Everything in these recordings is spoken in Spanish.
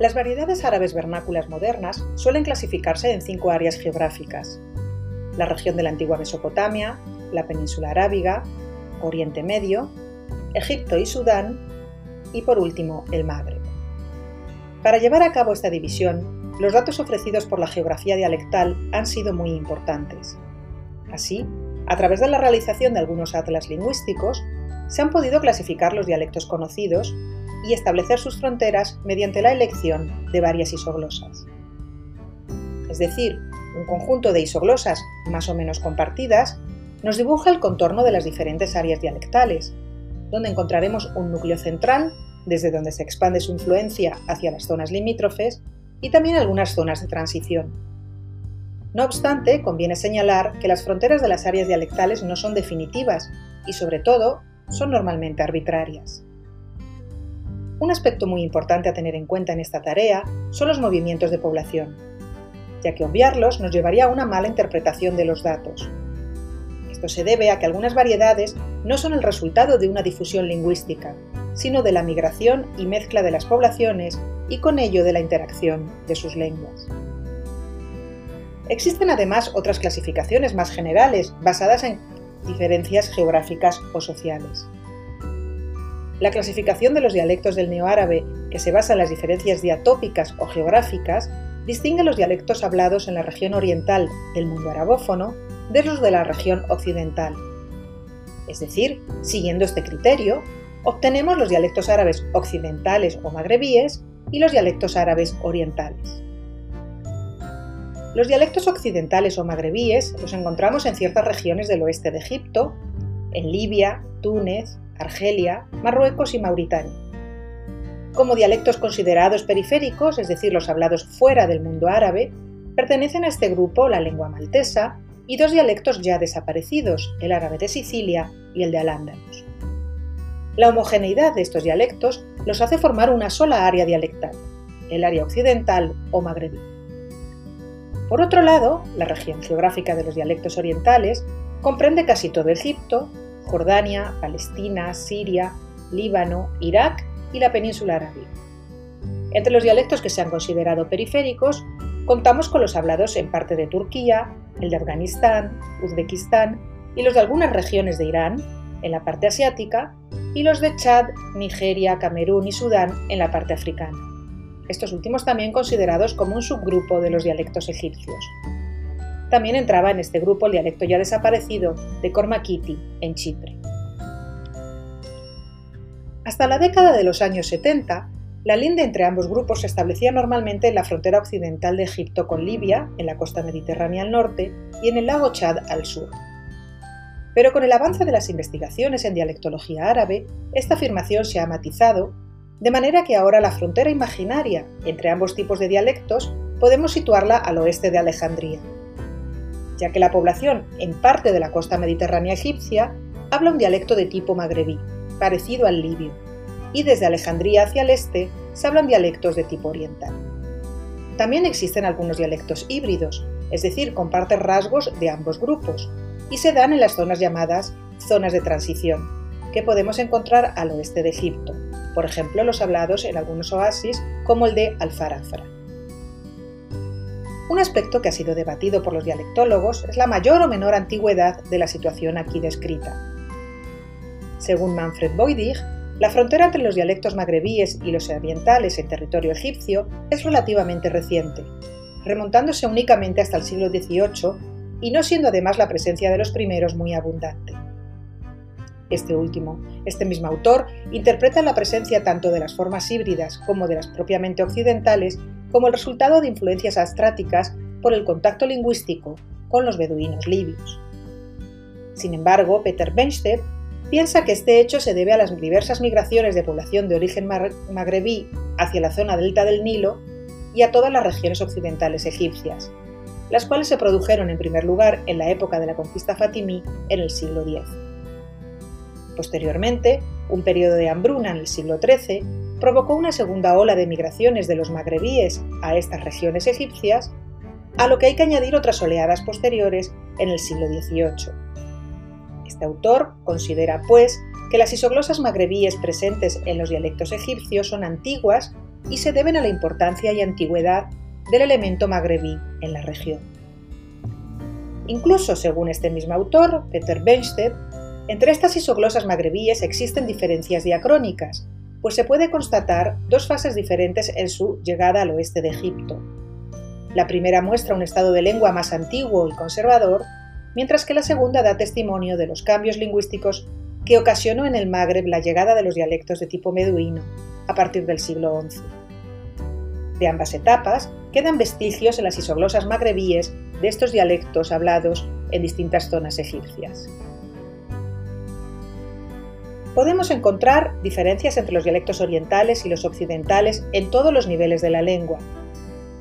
Las variedades árabes vernáculas modernas suelen clasificarse en cinco áreas geográficas. La región de la antigua Mesopotamia, la península arábiga, Oriente Medio, Egipto y Sudán y por último el Magreb. Para llevar a cabo esta división, los datos ofrecidos por la geografía dialectal han sido muy importantes. Así, a través de la realización de algunos atlas lingüísticos, se han podido clasificar los dialectos conocidos y establecer sus fronteras mediante la elección de varias isoglosas. Es decir, un conjunto de isoglosas más o menos compartidas nos dibuja el contorno de las diferentes áreas dialectales, donde encontraremos un núcleo central, desde donde se expande su influencia hacia las zonas limítrofes, y también algunas zonas de transición. No obstante, conviene señalar que las fronteras de las áreas dialectales no son definitivas y, sobre todo, son normalmente arbitrarias. Un aspecto muy importante a tener en cuenta en esta tarea son los movimientos de población, ya que obviarlos nos llevaría a una mala interpretación de los datos. Esto se debe a que algunas variedades no son el resultado de una difusión lingüística, sino de la migración y mezcla de las poblaciones y con ello de la interacción de sus lenguas. Existen además otras clasificaciones más generales basadas en diferencias geográficas o sociales. La clasificación de los dialectos del neoárabe, que se basa en las diferencias diatópicas o geográficas, distingue los dialectos hablados en la región oriental del mundo arabófono de los de la región occidental. Es decir, siguiendo este criterio, obtenemos los dialectos árabes occidentales o magrebíes y los dialectos árabes orientales. Los dialectos occidentales o magrebíes los encontramos en ciertas regiones del oeste de Egipto, en Libia, Túnez, Argelia, Marruecos y Mauritania. Como dialectos considerados periféricos, es decir, los hablados fuera del mundo árabe, pertenecen a este grupo la lengua maltesa y dos dialectos ya desaparecidos, el árabe de Sicilia y el de Al-Ándalus. La homogeneidad de estos dialectos los hace formar una sola área dialectal, el área occidental o magrebí. Por otro lado, la región geográfica de los dialectos orientales comprende casi todo Egipto, Jordania, Palestina, Siria, Líbano, Irak y la península arábiga. Entre los dialectos que se han considerado periféricos, contamos con los hablados en parte de Turquía, el de Afganistán, Uzbekistán y los de algunas regiones de Irán, en la parte asiática, y los de Chad, Nigeria, Camerún y Sudán en la parte africana estos últimos también considerados como un subgrupo de los dialectos egipcios. También entraba en este grupo el dialecto ya desaparecido de Kormakiti, en Chipre. Hasta la década de los años 70, la linde entre ambos grupos se establecía normalmente en la frontera occidental de Egipto con Libia, en la costa mediterránea al norte, y en el lago Chad al sur. Pero con el avance de las investigaciones en dialectología árabe, esta afirmación se ha matizado de manera que ahora la frontera imaginaria entre ambos tipos de dialectos podemos situarla al oeste de Alejandría, ya que la población en parte de la costa mediterránea egipcia habla un dialecto de tipo magrebí, parecido al libio, y desde Alejandría hacia el este se hablan dialectos de tipo oriental. También existen algunos dialectos híbridos, es decir, comparten rasgos de ambos grupos, y se dan en las zonas llamadas zonas de transición, que podemos encontrar al oeste de Egipto, por ejemplo los hablados en algunos oasis como el de Alfarafra. Un aspecto que ha sido debatido por los dialectólogos es la mayor o menor antigüedad de la situación aquí descrita. Según Manfred Boydig, la frontera entre los dialectos magrebíes y los orientales en territorio egipcio es relativamente reciente, remontándose únicamente hasta el siglo XVIII y no siendo además la presencia de los primeros muy abundante. Este último, este mismo autor, interpreta la presencia tanto de las formas híbridas como de las propiamente occidentales como el resultado de influencias astráticas por el contacto lingüístico con los beduinos libios. Sin embargo, Peter Benstedt piensa que este hecho se debe a las diversas migraciones de población de origen magrebí hacia la zona delta del Nilo y a todas las regiones occidentales egipcias, las cuales se produjeron en primer lugar en la época de la conquista fatimí en el siglo X. Posteriormente, un periodo de hambruna en el siglo XIII provocó una segunda ola de migraciones de los magrebíes a estas regiones egipcias, a lo que hay que añadir otras oleadas posteriores en el siglo XVIII. Este autor considera, pues, que las isoglosas magrebíes presentes en los dialectos egipcios son antiguas y se deben a la importancia y antigüedad del elemento magrebí en la región. Incluso, según este mismo autor, Peter Benstedt, entre estas isoglosas magrebíes existen diferencias diacrónicas, pues se puede constatar dos fases diferentes en su llegada al oeste de Egipto. La primera muestra un estado de lengua más antiguo y conservador, mientras que la segunda da testimonio de los cambios lingüísticos que ocasionó en el Magreb la llegada de los dialectos de tipo meduino a partir del siglo XI. De ambas etapas quedan vestigios en las isoglosas magrebíes de estos dialectos hablados en distintas zonas egipcias. Podemos encontrar diferencias entre los dialectos orientales y los occidentales en todos los niveles de la lengua,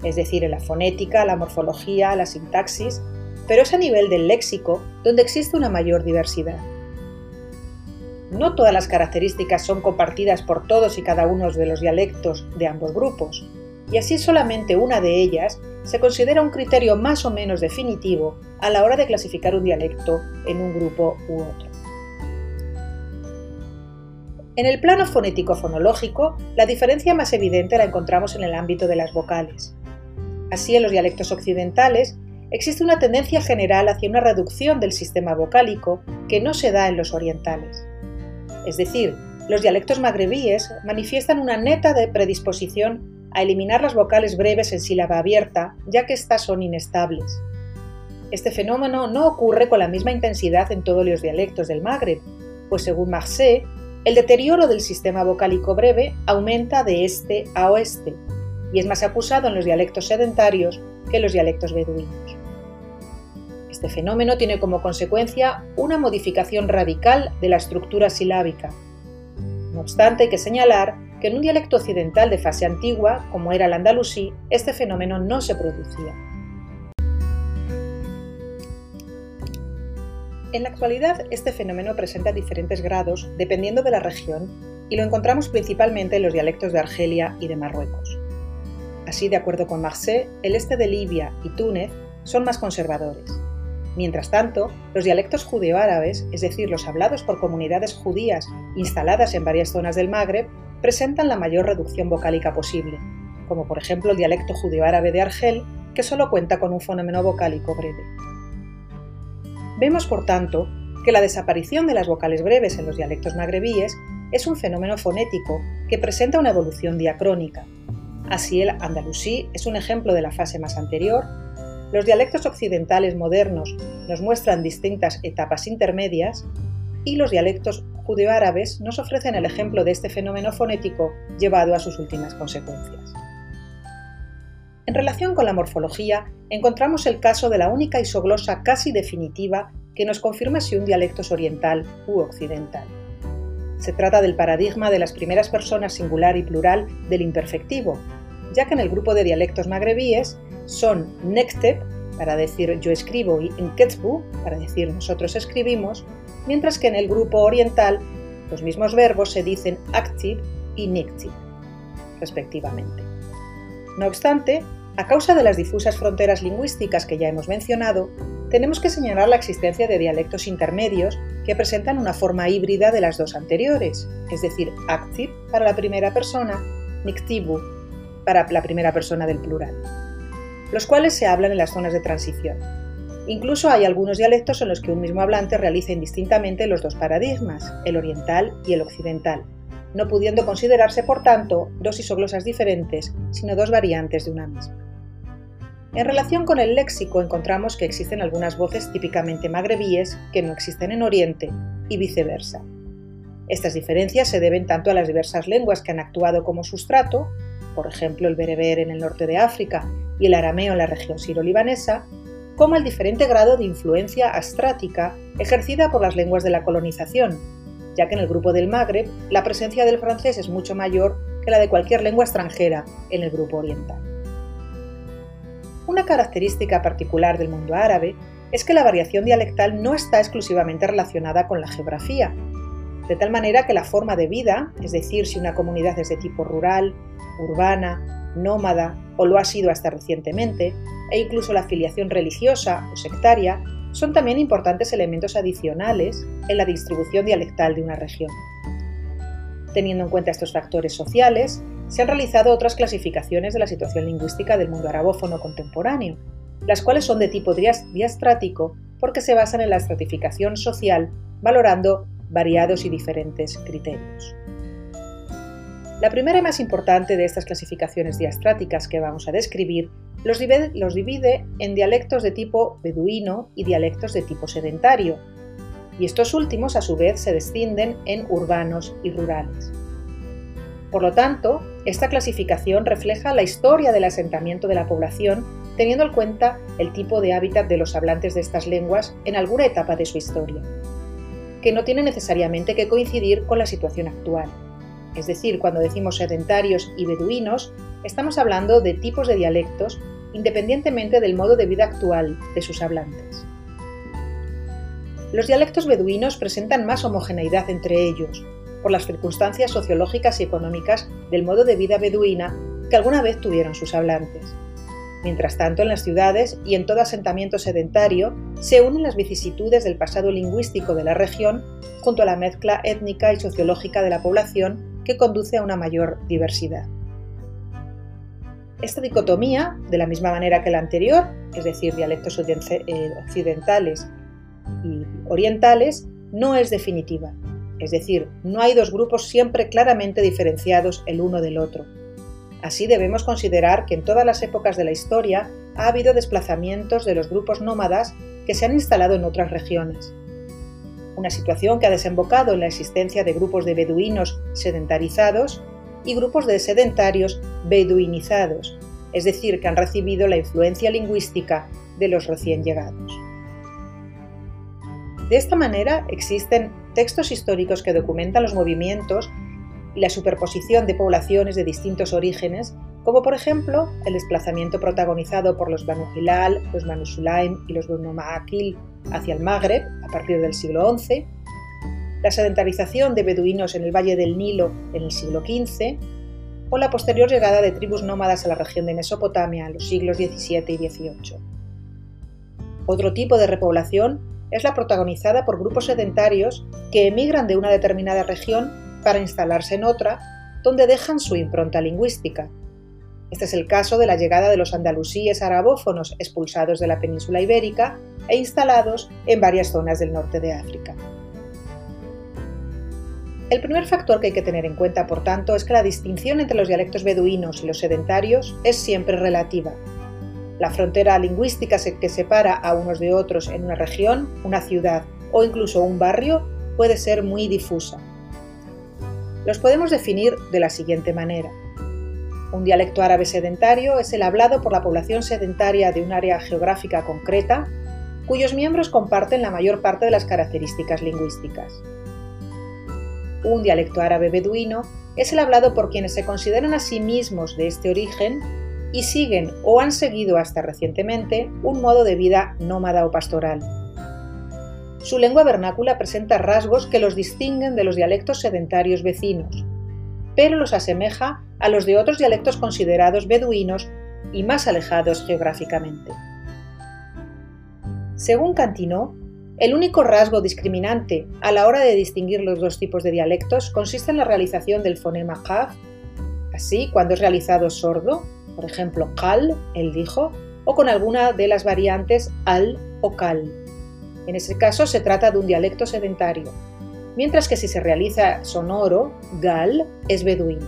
es decir, en la fonética, la morfología, la sintaxis, pero es a nivel del léxico donde existe una mayor diversidad. No todas las características son compartidas por todos y cada uno de los dialectos de ambos grupos, y así solamente una de ellas se considera un criterio más o menos definitivo a la hora de clasificar un dialecto en un grupo u otro. En el plano fonético-fonológico, la diferencia más evidente la encontramos en el ámbito de las vocales. Así, en los dialectos occidentales existe una tendencia general hacia una reducción del sistema vocálico que no se da en los orientales. Es decir, los dialectos magrebíes manifiestan una neta de predisposición a eliminar las vocales breves en sílaba abierta, ya que éstas son inestables. Este fenómeno no ocurre con la misma intensidad en todos los dialectos del Magreb, pues según Marseille, el deterioro del sistema vocálico breve aumenta de este a oeste y es más acusado en los dialectos sedentarios que en los dialectos beduinos. Este fenómeno tiene como consecuencia una modificación radical de la estructura silábica. No obstante, hay que señalar que en un dialecto occidental de fase antigua, como era el andalusí, este fenómeno no se producía. En la actualidad, este fenómeno presenta diferentes grados dependiendo de la región y lo encontramos principalmente en los dialectos de Argelia y de Marruecos. Así, de acuerdo con Marseille, el este de Libia y Túnez son más conservadores. Mientras tanto, los dialectos judeo-árabes, es decir, los hablados por comunidades judías instaladas en varias zonas del Magreb, presentan la mayor reducción vocálica posible, como por ejemplo el dialecto judeo-árabe de Argel, que solo cuenta con un fenómeno vocálico breve. Vemos, por tanto, que la desaparición de las vocales breves en los dialectos magrebíes es un fenómeno fonético que presenta una evolución diacrónica. Así el andalusí es un ejemplo de la fase más anterior, los dialectos occidentales modernos nos muestran distintas etapas intermedias y los dialectos judeo-árabes nos ofrecen el ejemplo de este fenómeno fonético llevado a sus últimas consecuencias. En relación con la morfología, encontramos el caso de la única isoglosa casi definitiva que nos confirma si un dialecto es oriental u occidental. Se trata del paradigma de las primeras personas singular y plural del imperfectivo, ya que en el grupo de dialectos magrebíes son nekteb, para decir yo escribo, y nketsbu, para decir nosotros escribimos, mientras que en el grupo oriental los mismos verbos se dicen active y nictive, respectivamente. No obstante, a causa de las difusas fronteras lingüísticas que ya hemos mencionado, tenemos que señalar la existencia de dialectos intermedios que presentan una forma híbrida de las dos anteriores, es decir, active para la primera persona, nictivu para la primera persona del plural, los cuales se hablan en las zonas de transición, Incluso hay algunos dialectos en los que un mismo hablante realiza indistintamente los dos paradigmas, el oriental y el occidental, no pudiendo considerarse, por tanto, dos isoglosas diferentes, sino dos variantes de una misma. En relación con el léxico encontramos que existen algunas voces típicamente magrebíes que no existen en Oriente y viceversa. Estas diferencias se deben tanto a las diversas lenguas que han actuado como sustrato, por ejemplo el bereber en el norte de África y el arameo en la región siro-libanesa, como el diferente grado de influencia astrática ejercida por las lenguas de la colonización, ya que en el grupo del Magreb la presencia del francés es mucho mayor que la de cualquier lengua extranjera en el grupo oriental. Una característica particular del mundo árabe es que la variación dialectal no está exclusivamente relacionada con la geografía, de tal manera que la forma de vida, es decir, si una comunidad es de tipo rural, urbana, nómada o lo ha sido hasta recientemente, e incluso la afiliación religiosa o sectaria son también importantes elementos adicionales en la distribución dialectal de una región. Teniendo en cuenta estos factores sociales, se han realizado otras clasificaciones de la situación lingüística del mundo arabófono contemporáneo, las cuales son de tipo diastrático porque se basan en la estratificación social valorando variados y diferentes criterios. La primera y más importante de estas clasificaciones diastráticas que vamos a describir los divide, en dialectos de tipo beduino y dialectos de tipo sedentario, y estos últimos a su vez se descienden en urbanos y rurales. Por lo tanto, esta clasificación refleja la historia del asentamiento de la población teniendo en cuenta el tipo de hábitat de los hablantes de estas lenguas en alguna etapa de su historia, que no tiene necesariamente que coincidir con la situación actual. Es decir, cuando decimos sedentarios y beduinos, estamos hablando de tipos de dialectos independientemente del modo de vida actual de sus hablantes. Los dialectos beduinos presentan más homogeneidad entre ellos, por las circunstancias sociológicas y económicas del modo de vida beduina que alguna vez tuvieron sus hablantes. Mientras tanto, en las ciudades y en todo asentamiento sedentario se unen las vicisitudes del pasado lingüístico de la región junto a la mezcla étnica y sociológica de la población que conduce a una mayor diversidad. Esta dicotomía, de la misma manera que la anterior, es decir, dialectos eh, occidentales y orientales, no es definitiva. Es decir, no hay dos grupos siempre claramente diferenciados el uno del otro. Así debemos considerar que en todas las épocas de la historia ha habido desplazamientos de los grupos nómadas que se han instalado en otras regiones, una situación que ha desembocado en la existencia de grupos de beduinos sedentarizados y grupos de sedentarios beduinizados, es decir, que han recibido la influencia lingüística de los recién llegados. De esta manera existen textos históricos que documentan los movimientos y la superposición de poblaciones de distintos orígenes, como por ejemplo el desplazamiento protagonizado por los Banu Hilal, los Banu Sulaim y los Banu Ma'akil hacia el Magreb a partir del siglo XI, la sedentarización de beduinos en el Valle del Nilo en el siglo XV, o la posterior llegada de tribus nómadas a la región de Mesopotamia en los siglos XVII y XVIII. Otro tipo de repoblación es la protagonizada por grupos sedentarios que emigran de una determinada región para instalarse en otra, donde dejan su impronta lingüística. Este es el caso de la llegada de los andalusíes arabófonos expulsados de la península ibérica e instalados en varias zonas del norte de África. El primer factor que hay que tener en cuenta, por tanto, es que la distinción entre los dialectos beduinos y los sedentarios es siempre relativa. La frontera lingüística que separa a unos de otros en una región, una ciudad o incluso un barrio puede ser muy difusa. Los podemos definir de la siguiente manera. Un dialecto árabe sedentario es el hablado por la población sedentaria de un área geográfica concreta cuyos miembros comparten la mayor parte de las características lingüísticas. Un dialecto árabe beduino es el hablado por quienes se consideran a sí mismos de este origen y siguen o han seguido hasta recientemente un modo de vida nómada o pastoral. Su lengua vernácula presenta rasgos que los distinguen de los dialectos sedentarios vecinos, pero los asemeja a los de otros dialectos considerados beduinos y más alejados geográficamente. Según Cantino, el único rasgo discriminante a la hora de distinguir los dos tipos de dialectos consiste en la realización del fonema kaf, así cuando es realizado sordo, por ejemplo kal, él dijo, o con alguna de las variantes al o kal. En ese caso se trata de un dialecto sedentario, mientras que si se realiza sonoro, gal, es beduino.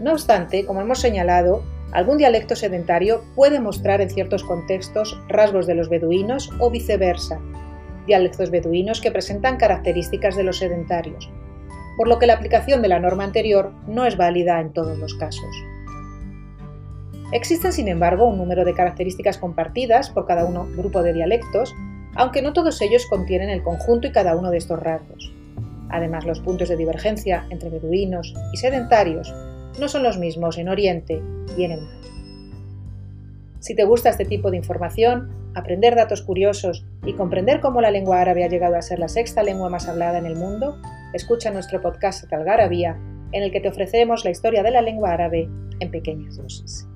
No obstante, como hemos señalado, Algún dialecto sedentario puede mostrar en ciertos contextos rasgos de los beduinos o viceversa, dialectos beduinos que presentan características de los sedentarios, por lo que la aplicación de la norma anterior no es válida en todos los casos. Existen, sin embargo, un número de características compartidas por cada uno grupo de dialectos, aunque no todos ellos contienen el conjunto y cada uno de estos rasgos. Además, los puntos de divergencia entre beduinos y sedentarios no son los mismos en Oriente y en mar. Si te gusta este tipo de información, aprender datos curiosos y comprender cómo la lengua árabe ha llegado a ser la sexta lengua más hablada en el mundo, escucha nuestro podcast Talgarabía, en el que te ofrecemos la historia de la lengua árabe en pequeñas dosis.